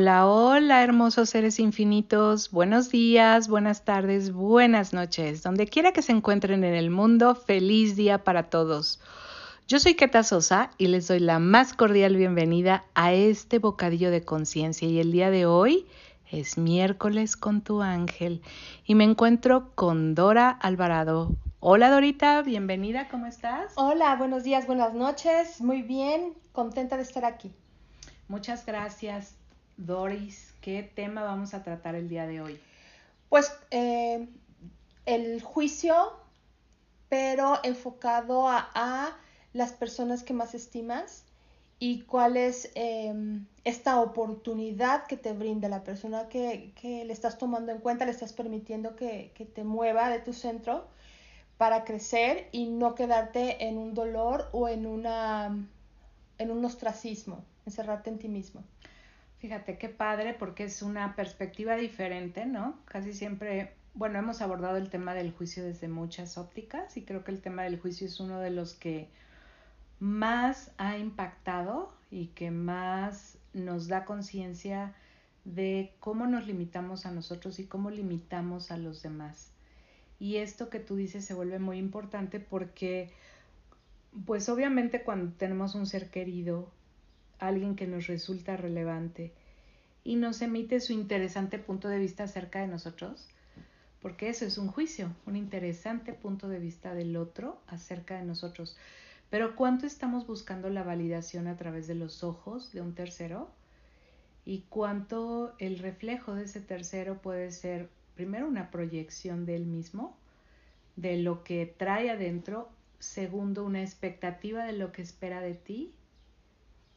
Hola, hola, hermosos seres infinitos. Buenos días, buenas tardes, buenas noches. Donde quiera que se encuentren en el mundo, feliz día para todos. Yo soy Keta Sosa y les doy la más cordial bienvenida a este bocadillo de conciencia. Y el día de hoy es miércoles con tu ángel y me encuentro con Dora Alvarado. Hola Dorita, bienvenida, ¿cómo estás? Hola, buenos días, buenas noches. Muy bien, contenta de estar aquí. Muchas gracias. Doris, ¿qué tema vamos a tratar el día de hoy? Pues eh, el juicio, pero enfocado a, las personas que más estimas y cuál es em, esta oportunidad que te brinda la persona que, le estás tomando en cuenta, le estás permitiendo que, que, te mueva de tu centro para crecer y no quedarte en un dolor o en, una, en un ostracismo, encerrarte en ti mismo. Fíjate qué padre porque es una perspectiva diferente, ¿no? Casi siempre, bueno, hemos abordado el tema del juicio desde muchas ópticas y creo que el tema del juicio es uno de los que más ha impactado y que más nos da conciencia de cómo nos limitamos a nosotros y cómo limitamos a los demás. Y esto que tú dices se vuelve muy importante porque, pues obviamente cuando tenemos un ser querido alguien que nos resulta relevante y nos emite su interesante punto de vista acerca de nosotros, porque eso es un juicio, un interesante punto de vista del otro acerca de nosotros. Pero ¿cuánto estamos buscando la validación a través de los ojos de un tercero? ¿Y cuánto el reflejo de ese tercero puede ser primero una proyección de él mismo, de lo que trae adentro, segundo una expectativa de lo que espera de ti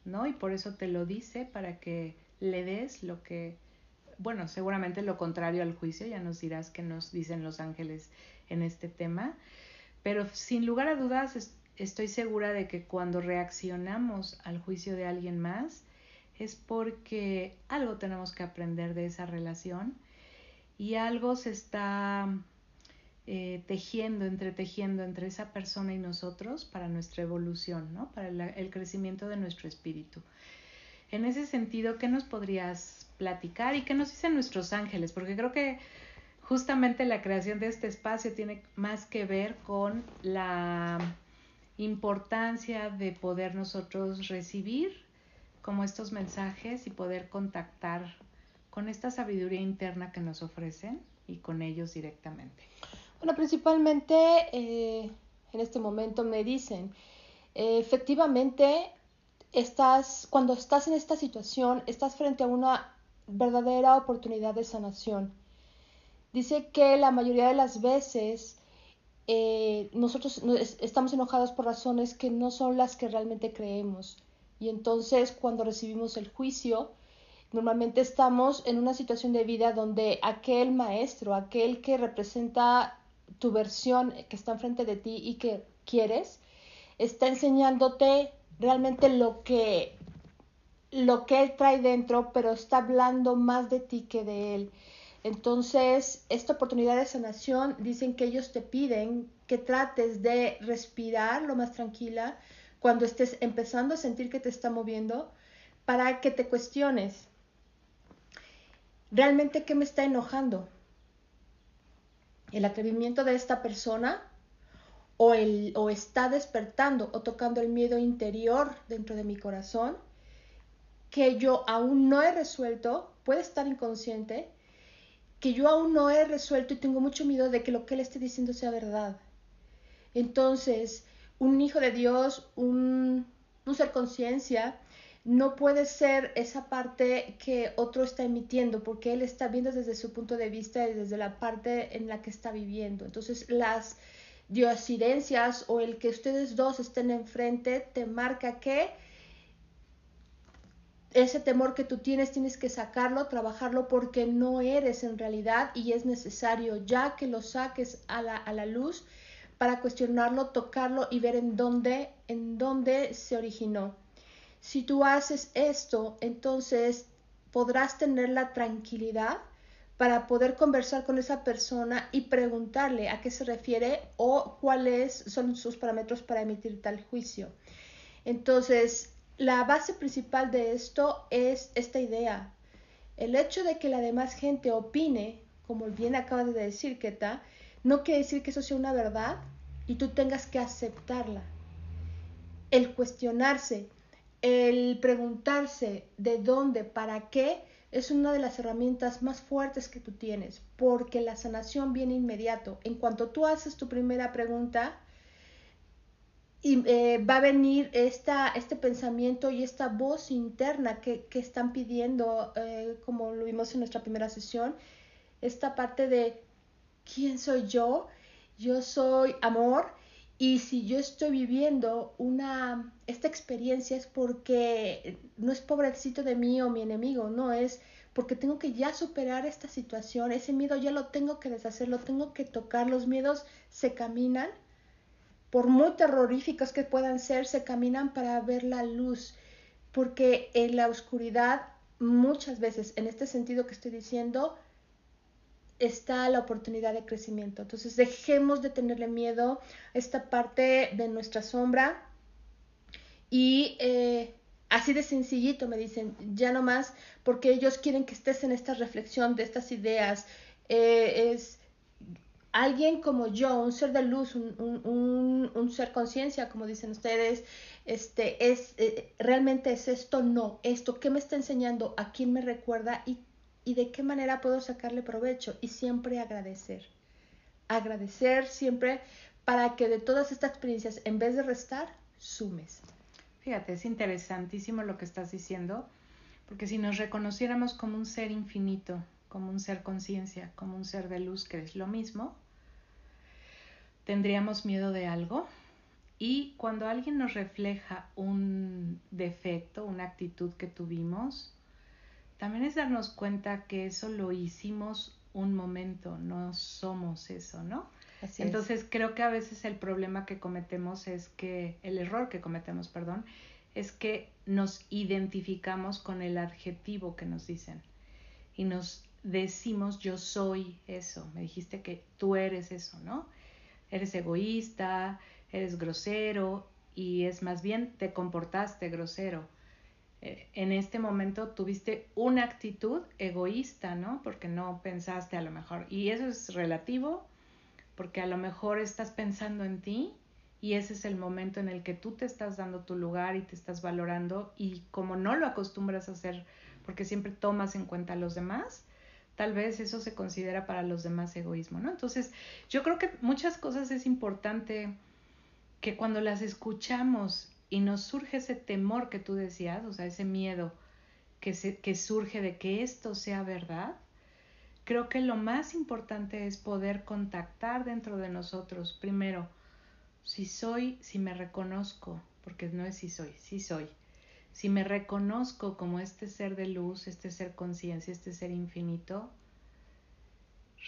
¿no? Y por eso te lo dice para que le des lo que, bueno, seguramente lo contrario al juicio, ya nos dirás qué nos dicen los ángeles en este tema, pero sin lugar a dudas estoy segura de que cuando reaccionamos al juicio de alguien más es porque algo tenemos que aprender de esa relación y algo se está eh, tejiendo, entretejiendo entre esa persona y nosotros para nuestra evolución, ¿no? para el crecimiento de nuestro espíritu. En ese sentido, ¿qué nos podrías platicar y qué nos dicen nuestros ángeles? Porque creo que justamente la creación de este espacio tiene más que ver con la importancia de poder nosotros recibir como estos mensajes y poder contactar con esta sabiduría interna que nos ofrecen y con ellos directamente. Bueno, principalmente eh, en este momento me dicen, eh, efectivamente, estás, cuando estás en esta situación, estás frente a una verdadera oportunidad de sanación. Dice que la mayoría de las veces eh, nosotros estamos enojados por razones que no son las que realmente creemos. Y entonces cuando recibimos el juicio, normalmente estamos en una situación de vida donde aquel maestro, aquel que representa tu versión que está enfrente de ti y que quieres, está enseñándote realmente lo que lo que él trae dentro, pero está hablando más de ti que de él. Entonces, esta oportunidad de sanación, dicen que ellos te piden que trates de respirar lo más tranquila cuando estés empezando a sentir que te está moviendo, para que te cuestiones, ¿realmente qué me está enojando? El atrevimiento de esta persona o, el, o está despertando o tocando el miedo interior dentro de mi corazón que yo aún no he resuelto, puede estar inconsciente, que yo aún no he resuelto y tengo mucho miedo de que lo que él esté diciendo sea verdad. Entonces, un hijo de Dios, un, un ser conciencia, no puede ser esa parte que otro está emitiendo, porque él está viendo desde su punto de vista y desde la parte en la que está viviendo. Entonces, las diosidencias o el que ustedes dos estén enfrente te marca que ese temor que tú tienes tienes que sacarlo, trabajarlo porque no eres en realidad y es necesario ya que lo saques a la, a la luz para cuestionarlo, tocarlo y ver en dónde, en dónde se originó. Si tú haces esto, entonces podrás tener la tranquilidad para poder conversar con esa persona y preguntarle a qué se refiere o cuáles son sus parámetros para emitir tal juicio. Entonces, la base principal de esto es esta idea. El hecho de que la demás gente opine, como bien acabas de decir, Keta, no quiere decir que eso sea una verdad y tú tengas que aceptarla. El cuestionarse, el preguntarse de dónde, para qué, es una de las herramientas más fuertes que tú tienes, porque la sanación viene inmediato. En cuanto tú haces tu primera pregunta, y, eh, va a venir esta, este pensamiento y esta voz interna que, que están pidiendo, eh, como lo vimos en nuestra primera sesión, esta parte de quién soy yo, yo soy amor y si yo estoy viviendo una esta experiencia es porque no es pobrecito de mí o mi enemigo, no es porque tengo que ya superar esta situación, ese miedo ya lo tengo que deshacer, lo tengo que tocar, los miedos se caminan por muy terroríficos que puedan ser, se caminan para ver la luz, porque en la oscuridad muchas veces, en este sentido que estoy diciendo, está la oportunidad de crecimiento. Entonces dejemos de tenerle miedo a esta parte de nuestra sombra y eh, así de sencillito me dicen, ya no más, porque ellos quieren que estés en esta reflexión de estas ideas. Eh, es alguien como yo, un ser de luz, un, ser conciencia, como dicen ustedes, este, es, eh, realmente es esto, no, esto, ¿qué me está enseñando? ¿A quién me recuerda? ¿Y, y de qué manera puedo sacarle provecho? Y siempre agradecer. Agradecer siempre para que de todas estas experiencias, en vez de restar, sumes. Fíjate, es interesantísimo lo que estás diciendo, porque si nos reconociéramos como un ser infinito, como un ser conciencia, como un ser de luz, que es lo mismo, tendríamos miedo de algo. Y cuando alguien nos refleja un defecto, una actitud que tuvimos, también es darnos cuenta que eso lo hicimos un momento, no somos eso, ¿no? Entonces creo que a veces el problema que cometemos es que, el error que cometemos, perdón, es que nos identificamos con el adjetivo que nos dicen y nos decimos yo soy eso, me dijiste que tú eres eso, ¿no? eres egoísta, eres grosero y es más bien te comportaste grosero. Eh, en este momento tuviste una actitud egoísta, ¿no? Porque no pensaste a lo mejor. Y eso es relativo, porque a lo mejor estás pensando en ti y ese es el momento en el que tú te estás dando tu lugar y te estás valorando y como no lo acostumbras a hacer porque siempre tomas en cuenta a los demás, tal vez eso se considera para los demás egoísmo, ¿no? Entonces, yo creo que muchas cosas es importante que cuando las escuchamos y nos surge ese temor que tú decías, o sea, ese miedo que, se, que surge de que esto sea verdad, creo que lo más importante es poder contactar dentro de nosotros, primero, si soy, si me reconozco, porque no es si soy, si soy, si me reconozco como este ser de luz, este ser conciencia, este ser infinito,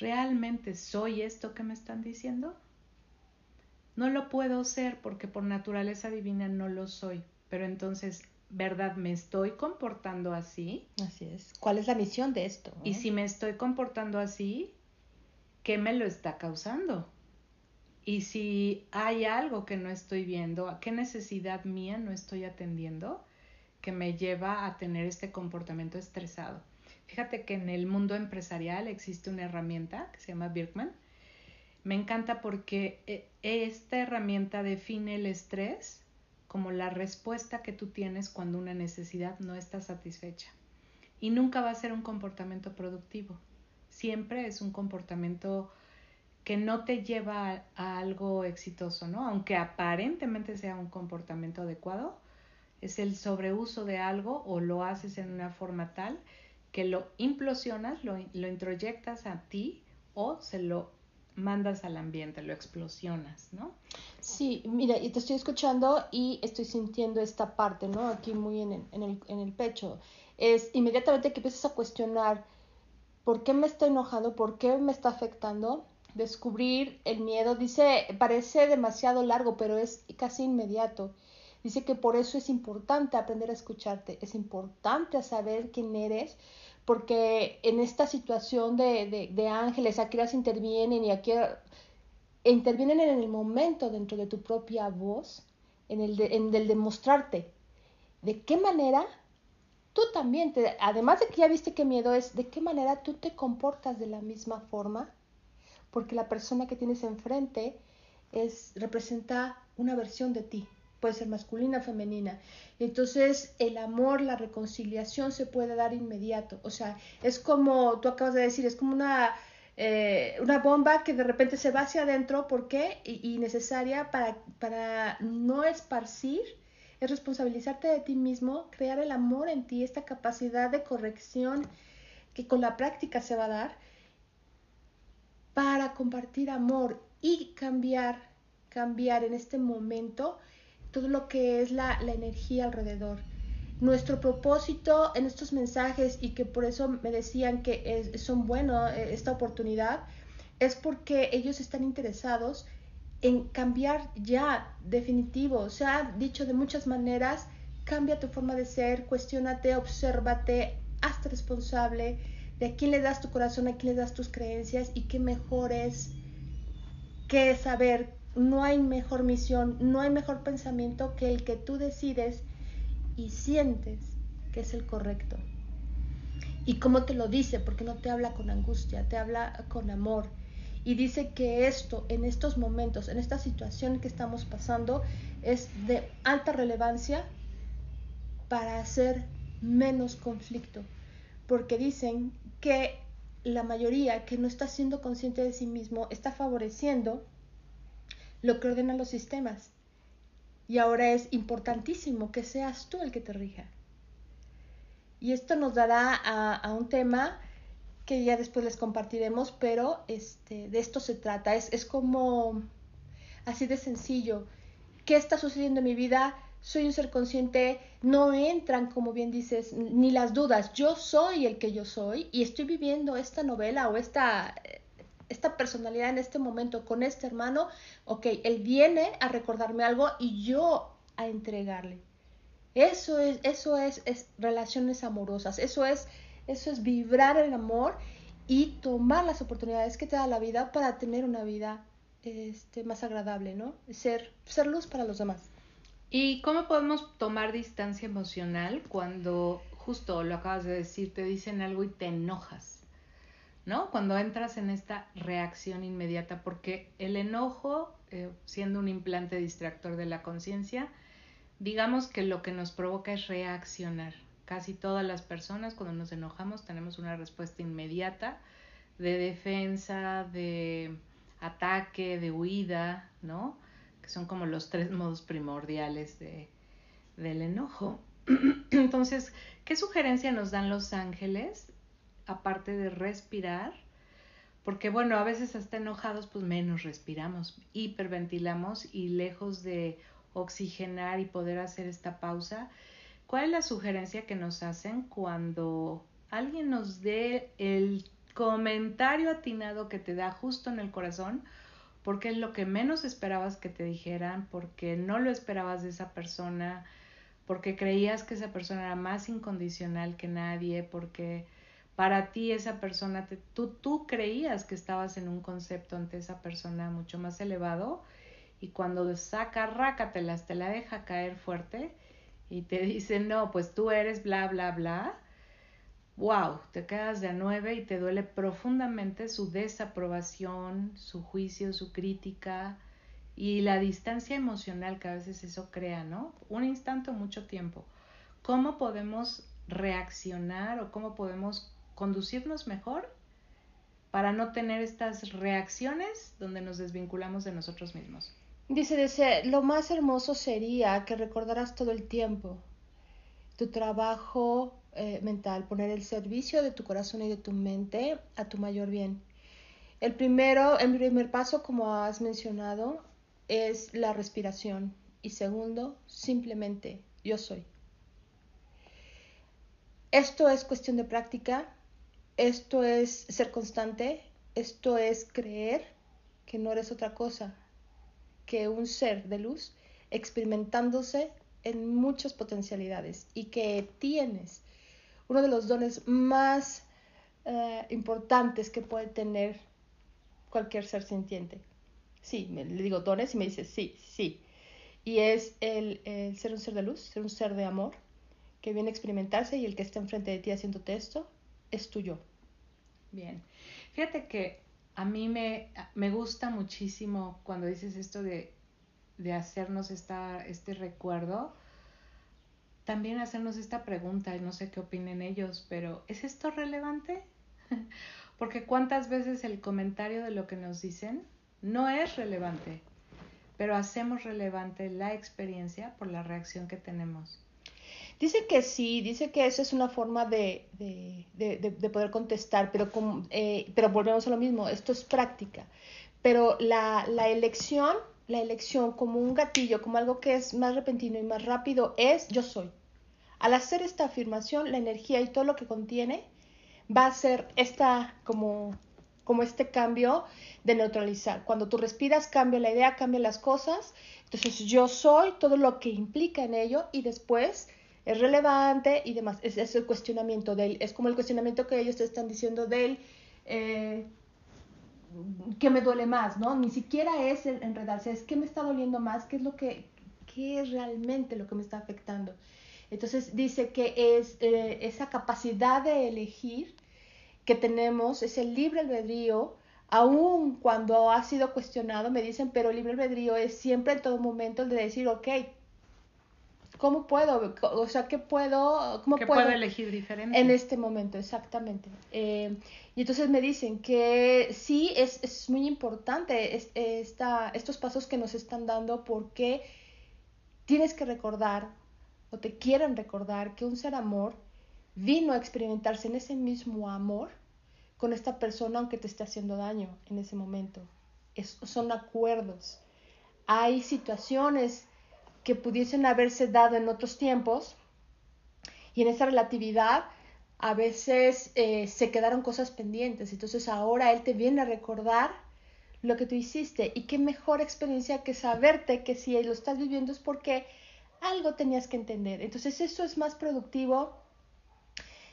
¿realmente soy esto que me están diciendo? No lo puedo ser porque por naturaleza divina no lo soy, pero entonces, ¿verdad? ¿Me estoy comportando así? Así es. ¿Cuál es la misión de esto? Y si me estoy comportando así, ¿qué me lo está causando? Y si hay algo que no estoy viendo, ¿a qué necesidad mía no estoy atendiendo? que me lleva a tener este comportamiento estresado. Fíjate que en el mundo empresarial existe una herramienta que se llama Birkman. Me encanta porque eh, esta herramienta define el estrés como la respuesta que tú tienes cuando una necesidad no está satisfecha. Y nunca va a ser un comportamiento productivo. Siempre es un comportamiento que no te lleva a, algo exitoso, ¿no? Aunque aparentemente sea un comportamiento adecuado, es el sobreuso de algo o lo haces en una forma tal que lo implosionas, lo, lo introyectas a ti o se lo mandas al ambiente, lo explosionas, ¿no? Sí, mira, y te estoy escuchando y estoy sintiendo esta parte, ¿no? Aquí muy en el, en el, en el pecho. Es inmediatamente que empiezas a cuestionar por qué me está enojando, por qué me está afectando, descubrir el miedo. Dice, parece demasiado largo, pero es casi inmediato. Dice que por eso es importante aprender a escucharte, es importante saber quién eres, porque en esta situación de, de, ángeles, aquí las intervienen y aquí intervienen en el momento dentro de tu propia voz, en el de, en el demostrarte de qué manera tú también, te, además de que ya viste qué miedo es, de qué manera tú te comportas de la misma forma, porque la persona que tienes enfrente es, representa una versión de ti, puede ser masculina femenina. Entonces el amor, la reconciliación se puede dar inmediato. O sea, es como tú acabas de decir, es como una, eh, una bomba que de repente se va hacia adentro, ¿por qué? Y, necesaria para, para no esparcir es responsabilizarte de ti mismo, crear el amor en ti, esta capacidad de corrección que con la práctica se va a dar para compartir amor y cambiar, cambiar en este momento todo lo que es la, energía alrededor. Nuestro propósito en estos mensajes y que por eso me decían que son buenos eh, esta oportunidad es porque ellos están interesados en cambiar ya, definitivo. Se ha dicho de muchas maneras, cambia tu forma de ser, cuestionate, obsérvate, hazte responsable de a quién le das tu corazón, a quién le das tus creencias y qué mejor es que saber, no hay mejor misión, no hay mejor pensamiento que el que tú decides y sientes que es el correcto. ¿Y cómo te lo dice? Porque no te habla con angustia, te habla con amor y dice que esto, en estos momentos, en esta situación que estamos pasando, es de alta relevancia para hacer menos conflicto, porque dicen que la mayoría que no está siendo consciente de sí mismo está favoreciendo lo que ordenan los sistemas. Y ahora es importantísimo que seas tú el que te rija. Y esto nos dará a, a un tema que ya después les compartiremos, pero este, de esto se trata. Es, es como así de sencillo. ¿Qué está sucediendo en mi vida? Soy un ser consciente, no entran, como bien dices, ni las dudas. Yo soy el que yo soy y estoy viviendo esta novela o esta, esta personalidad en este momento con este hermano. Ok, él viene a recordarme algo y yo a entregarle. Eso es, eso es, es relaciones amorosas, eso es eso es vibrar el amor y tomar las oportunidades que te da la vida para tener una vida este, más agradable, ¿no? Ser, ser luz para los demás. ¿Y cómo podemos tomar distancia emocional cuando, justo lo acabas de decir, te dicen algo y te enojas? ¿No? Cuando entras en esta reacción inmediata, porque el enojo, eh, siendo un implante distractor de la conciencia, digamos que lo que nos provoca es reaccionar, Casi todas las personas cuando nos enojamos tenemos una respuesta inmediata de defensa, de ataque, de huida, ¿no? Que son como los tres modos primordiales de, del enojo. Entonces, ¿qué sugerencia nos dan los ángeles? Aparte de respirar, porque bueno, a veces hasta enojados, pues menos respiramos, hiperventilamos y lejos de oxigenar y poder hacer esta pausa, ¿Cuál es la sugerencia que nos hacen cuando alguien nos dé el comentario atinado que te da justo en el corazón? Porque es lo que menos esperabas que te dijeran, porque no lo esperabas de esa persona, porque creías que esa persona era más incondicional que nadie, porque para ti esa persona, tú, tú creías que estabas en un concepto ante esa persona mucho más elevado y cuando saca rácatelas, te la deja caer fuerte, y te dicen, no, pues tú eres bla, bla, bla, wow, te quedas de a nueve y te duele profundamente su desaprobación, su juicio, su crítica y la distancia emocional que a veces eso crea, ¿no? Un instante o mucho tiempo. ¿Cómo podemos reaccionar o cómo podemos conducirnos mejor para no tener estas reacciones donde nos desvinculamos de nosotros mismos? Dice, dice, lo más hermoso sería que recordaras todo el tiempo tu trabajo eh, mental, poner el servicio de tu corazón y de tu mente a tu mayor bien. El primero, el primer paso, como has mencionado, es la respiración. Y segundo, simplemente yo soy. Esto es cuestión de práctica, esto es ser constante, esto es creer que no eres otra cosa, que un ser de luz experimentándose en muchas potencialidades y que tienes uno de los dones más eh, importantes que puede tener cualquier ser sintiente. Sí, le digo dones y me dice sí, sí. Y es el, el, ser un ser de luz, ser un ser de amor, que viene a experimentarse y el que está enfrente de ti haciendo esto es tuyo. Bien. Fíjate que a mí me, me gusta muchísimo cuando dices esto de, de hacernos esta, este recuerdo, también hacernos esta pregunta, y no sé qué opinen ellos, pero ¿es esto relevante? Porque cuántas veces el comentario de lo que nos dicen no es relevante, pero hacemos relevante la experiencia por la reacción que tenemos. Dice que sí, dice que esa es una forma de, poder contestar, pero, eh, pero volvemos a lo mismo, esto es práctica. Pero la, la elección, la elección como un gatillo, como algo que es más repentino y más rápido, es yo soy. Al hacer esta afirmación, la energía y todo lo que contiene va a ser esta como como este cambio de neutralizar. Cuando tú respiras, cambia la idea, cambia las cosas. Entonces yo soy todo lo que implica en ello y después es relevante y demás. Es, es el cuestionamiento de él. Es como el cuestionamiento que ellos te están diciendo de él. Eh, que me duele más, ¿no? Ni siquiera es enredarse, es que me está doliendo más, qué es lo que, qué es realmente lo que me está afectando. Entonces dice que es eh, esa capacidad de elegir que tenemos, ese libre albedrío, aun cuando ha sido cuestionado, me dicen, pero el libre albedrío es siempre en todo momento el de decir, ok, ¿Cómo puedo? O sea, ¿qué puedo? ¿Cómo puedo, elegir diferente? En este momento, exactamente. Eh, y entonces me dicen que sí, es, es muy importante esta, estos pasos que nos están dando porque tienes que recordar o te quieren recordar que un ser amor vino a experimentarse en ese mismo amor con esta persona aunque te esté haciendo daño en ese momento. Es, son acuerdos. Hay situaciones que pudiesen haberse dado en otros tiempos y en esa relatividad a veces eh, se quedaron cosas pendientes. Entonces ahora Él te viene a recordar lo que tú hiciste y qué mejor experiencia que saberte que si lo estás viviendo es porque algo tenías que entender. Entonces eso es más productivo,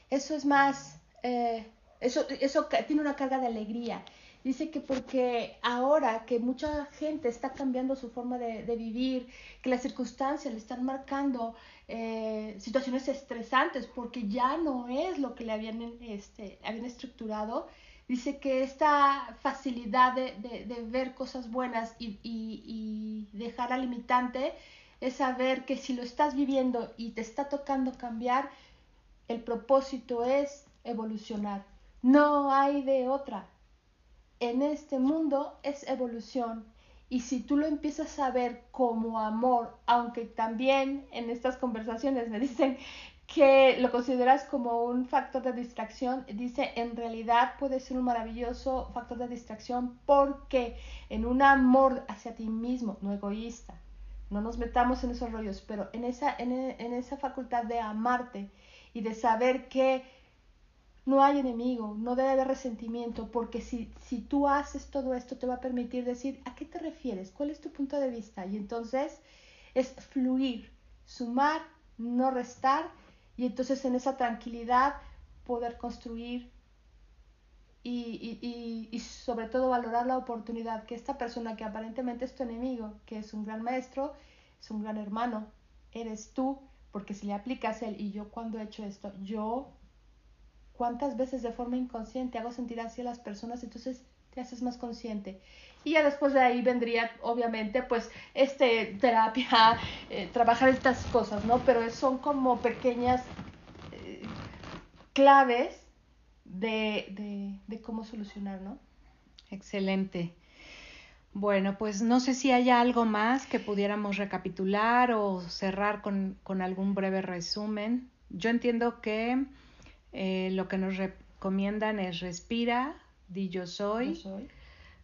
eso es más, eh, eso, eso tiene una carga de alegría. Dice que porque ahora que mucha gente está cambiando su forma de, vivir, que las circunstancias le están marcando eh, situaciones estresantes porque ya no es lo que le habían, este, habían estructurado, dice que esta facilidad de, de, ver cosas buenas y, y, y dejar la limitante es saber que si lo estás viviendo y te está tocando cambiar, el propósito es evolucionar. No hay de otra en este mundo es evolución. Y si tú lo empiezas a ver como amor, aunque también en estas conversaciones me dicen que lo consideras como un factor de distracción, dice, en realidad puede ser un maravilloso factor de distracción porque en un amor hacia ti mismo, no egoísta, no nos metamos en esos rollos, pero en esa, en, en esa facultad de amarte y de saber que no hay enemigo, no debe haber resentimiento, porque si, si tú haces todo esto te va a permitir decir, ¿a qué te refieres? ¿Cuál es tu punto de vista? Y entonces es fluir, sumar, no restar, y entonces en esa tranquilidad poder construir y, y, y, sobre todo valorar la oportunidad que esta persona que aparentemente es tu enemigo, que es un gran maestro, es un gran hermano, eres tú, porque si le aplicas él y yo cuando he hecho esto, yo cuántas veces de forma inconsciente hago sentir así a las personas, entonces te haces más consciente. Y ya después de ahí vendría, obviamente, pues, este, terapia, eh, trabajar estas cosas, ¿no? Pero son como pequeñas eh, claves de, de, cómo solucionar, ¿no? Excelente. Bueno, pues no sé si hay algo más que pudiéramos recapitular o cerrar con, con algún breve resumen. Yo entiendo que eh, lo que nos recomiendan es respira, di yo soy,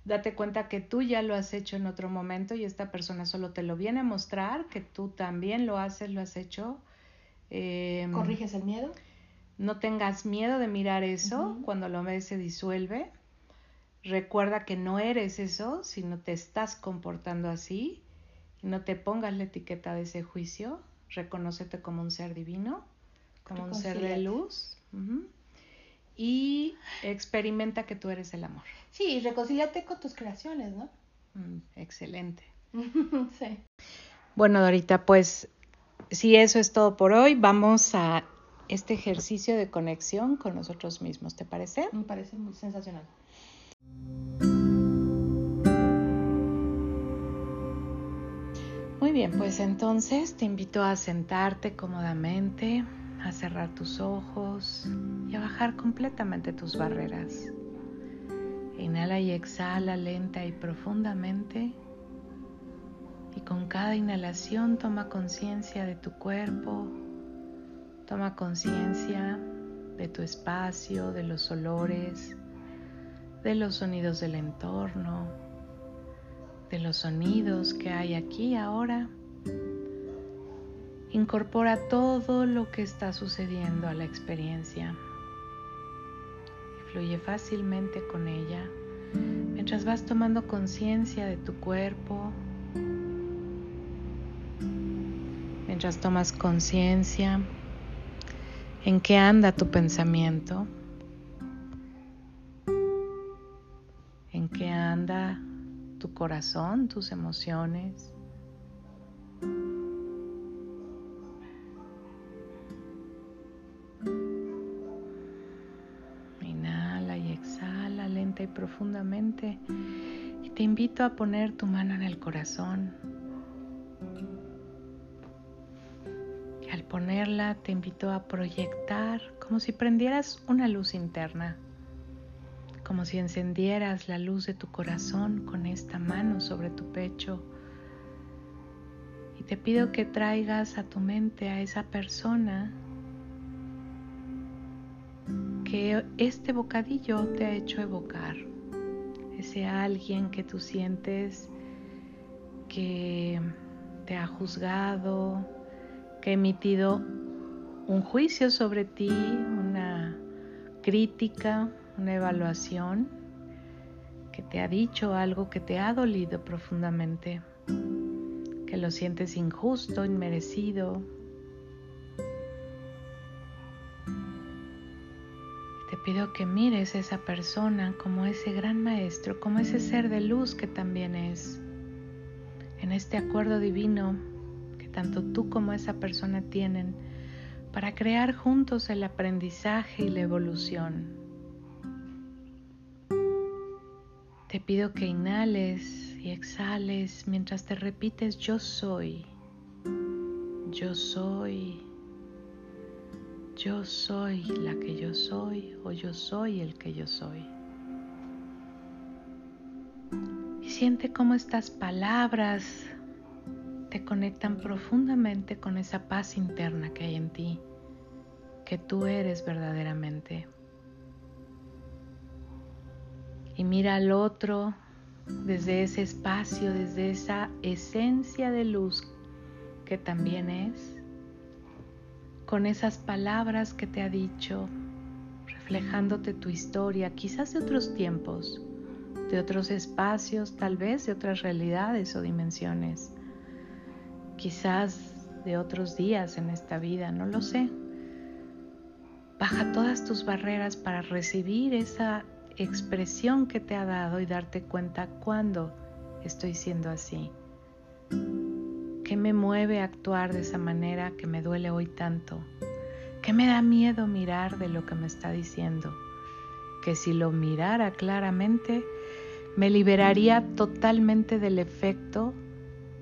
Date cuenta que tú ya lo has hecho en otro momento y esta persona solo te lo viene a mostrar, que tú también lo haces, lo has hecho. Em, ¿Corriges el miedo? No tengas miedo de mirar eso, cuando lo ves se disuelve. Recuerda que no eres eso, sino te estás comportando así. no te pongas la etiqueta de ese juicio. Reconócete como un ser divino, como un ser de luz y experimenta que tú eres el amor. Sí, reconcíliate con tus creaciones, ¿no? Mm, excelente. sí. Bueno, Dorita, pues si eso es todo por hoy, vamos a este ejercicio de conexión con nosotros mismos. ¿Te parece? Me parece muy sensacional. Muy bien, pues entonces te invito a sentarte cómodamente, a cerrar tus ojos y a bajar completamente tus barreras. Inhala y exhala lenta y profundamente. Y con cada inhalación toma conciencia de tu cuerpo, toma conciencia de tu espacio, de los olores, de los sonidos del entorno, de los sonidos que hay aquí ahora. Incorpora todo lo que está sucediendo a la experiencia y fluye fácilmente con ella mientras vas tomando conciencia de tu cuerpo, mientras tomas conciencia en qué anda tu pensamiento, en qué anda tu corazón, tus emociones. Y te invito a poner tu mano en el corazón. Y al ponerla te invito a proyectar como si prendieras una luz interna como si encendieras la luz de tu corazón con esta mano sobre tu pecho. Y te pido que traigas a tu mente a esa persona que este bocadillo te ha hecho evocar. Ese alguien que tú sientes que te ha juzgado, que ha emitido un juicio sobre ti, una crítica, una evaluación que te ha dicho algo que te ha dolido profundamente, que lo sientes injusto, inmerecido. Pido que mires a esa persona como ese gran maestro, como ese ser de luz que también es, en este acuerdo divino que tanto tú como esa persona tienen para crear juntos el aprendizaje y la evolución. Te pido que inhales y exhales mientras te repites yo soy, yo soy, yo soy la que yo soy o yo soy el que yo soy. Y siente cómo estas palabras te conectan profundamente con esa paz interna que hay en ti, que tú eres verdaderamente y mira al otro desde ese espacio, desde esa esencia de luz que también es, con esas palabras que te ha dicho, reflejándote tu historia, quizás de otros tiempos, de otros espacios, tal vez de otras realidades o dimensiones, quizás de otros días en esta vida, no lo sé. Baja todas tus barreras para recibir esa expresión que te ha dado y darte cuenta cuándo estoy siendo así. ¿Qué me mueve a actuar de esa manera que me duele hoy tanto? ¿Qué me da miedo mirar de lo que me está diciendo? Que si lo mirara claramente, me liberaría totalmente del efecto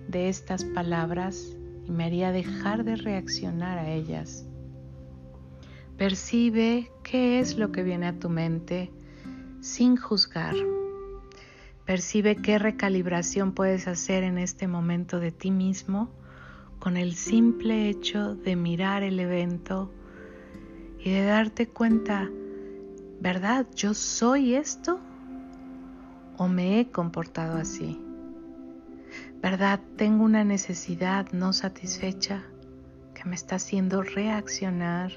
de estas palabras y me haría dejar de reaccionar a ellas. Percibe qué es lo que viene a tu mente sin juzgar. Percibe qué recalibración puedes hacer en este momento de ti mismo con el simple hecho de mirar el evento y de darte cuenta, ¿verdad? ¿Yo soy esto? ¿O me he comportado así? ¿Verdad? Tengo una necesidad no satisfecha que me está haciendo reaccionar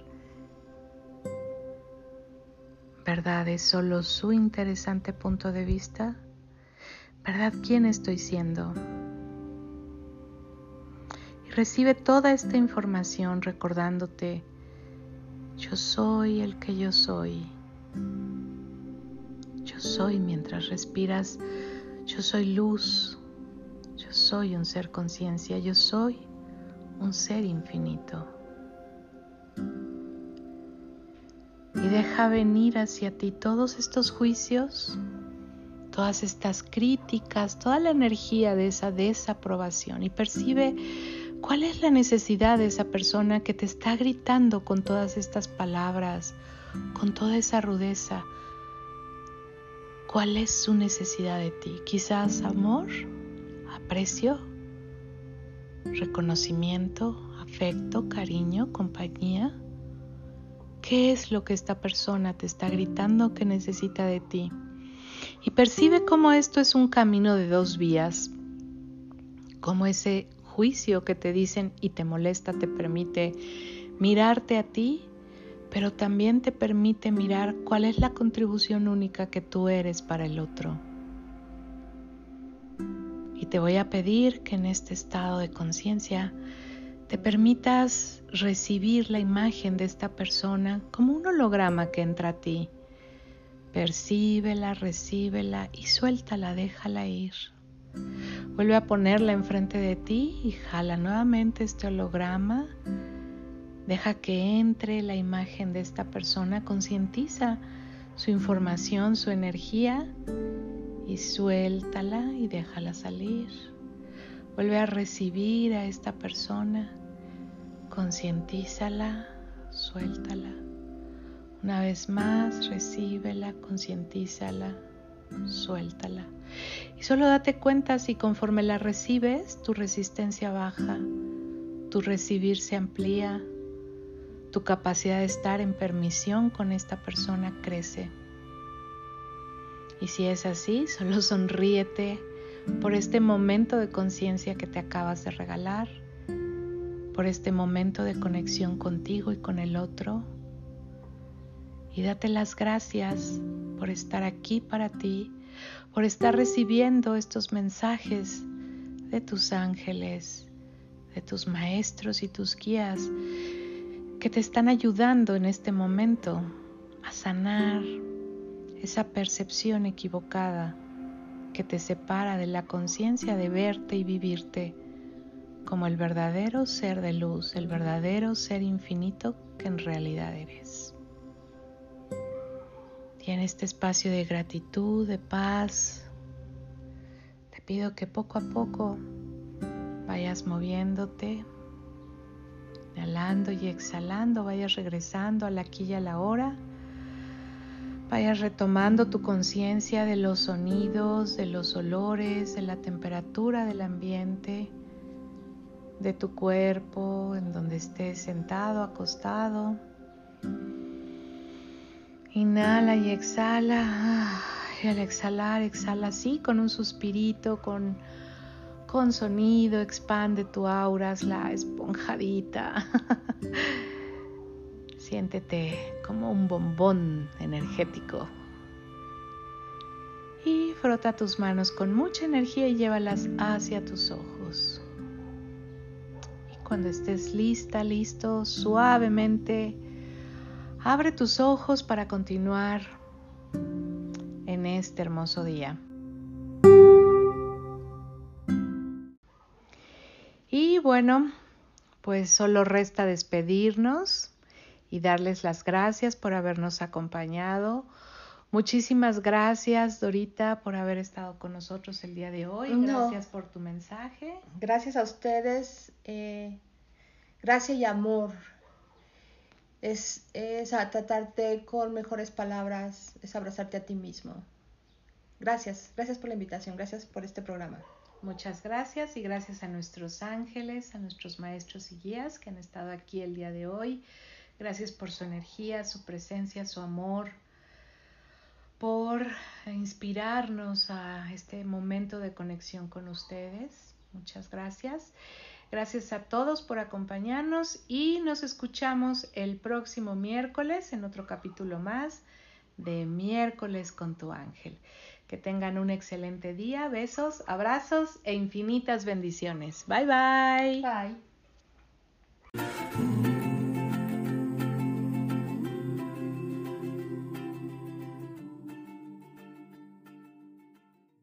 ¿Verdad es solo su interesante punto de vista? ¿Verdad quién estoy siendo? Y recibe toda esta información recordándote, yo soy el que yo soy. Yo soy mientras respiras, yo soy luz, yo soy un ser conciencia, yo soy un ser infinito. Y deja venir hacia ti todos estos juicios, todas estas críticas, toda la energía de esa desaprobación y percibe cuál es la necesidad de esa persona que te está gritando con todas estas palabras, con toda esa rudeza. ¿Cuál es su necesidad de ti? Quizás amor, aprecio, reconocimiento, afecto, cariño, compañía. ¿Qué es lo que esta persona te está gritando que necesita de ti? Y percibe cómo esto es un camino de dos vías, como ese juicio que te dicen y te molesta te permite mirarte a ti, pero también te permite mirar cuál es la contribución única que tú eres para el otro. Y te voy a pedir que en este estado de conciencia te permitas recibir la imagen de esta persona como un holograma que entra a ti. Percíbela, recíbela y suéltala, déjala ir. Vuelve a ponerla enfrente de ti y jala nuevamente este holograma. Deja que entre la imagen de esta persona, concientiza su información, su energía y suéltala y déjala salir. Vuelve a recibir a esta persona, concientízala, suéltala. Una vez más, recíbela, concientízala, suéltala. Y solo date cuenta si conforme la recibes, tu resistencia baja, tu recibir se amplía, tu capacidad de estar en permisión con esta persona crece. Y si es así, solo sonríete por este momento de conciencia que te acabas de regalar, por este momento de conexión contigo y con el otro. Y date las gracias por estar aquí para ti, por estar recibiendo estos mensajes de tus ángeles, de tus maestros y tus guías que te están ayudando en este momento a sanar, esa percepción equivocada que te separa de la conciencia de verte y vivirte como el verdadero ser de luz, el verdadero ser infinito que en realidad eres. Y en este espacio de gratitud, de paz, te pido que poco a poco vayas moviéndote, inhalando y exhalando, vayas regresando a la aquí y a la hora Vayas retomando tu conciencia de los sonidos, de los olores, de la temperatura del ambiente, de tu cuerpo, en donde estés sentado, acostado. Inhala y exhala. Y al exhalar, exhala así con un suspirito, con, con sonido, expande tu aura, la esponjadita. Siéntete como un bombón energético. Y frota tus manos con mucha energía y llévalas hacia tus ojos. Y cuando estés lista, listo, suavemente, abre tus ojos para continuar en este hermoso día. Y bueno, pues solo resta despedirnos y darles las gracias por habernos acompañado. Muchísimas gracias, Dorita, por haber estado con nosotros el día de hoy. Gracias por tu mensaje. Gracias a ustedes. Eh, gracias y amor. Es, tratarte con mejores palabras, es abrazarte a ti mismo. Gracias, gracias por la invitación, gracias por este programa. Muchas gracias y gracias a nuestros ángeles, a nuestros maestros y guías que han estado aquí el día de hoy. Gracias por su energía, su presencia, su amor, por inspirarnos a este momento de conexión con ustedes. Muchas gracias. Gracias a todos por acompañarnos y nos escuchamos el próximo miércoles en otro capítulo más de miércoles con tu ángel. Que tengan un excelente día, besos, abrazos e infinitas bendiciones. Bye bye. Bye.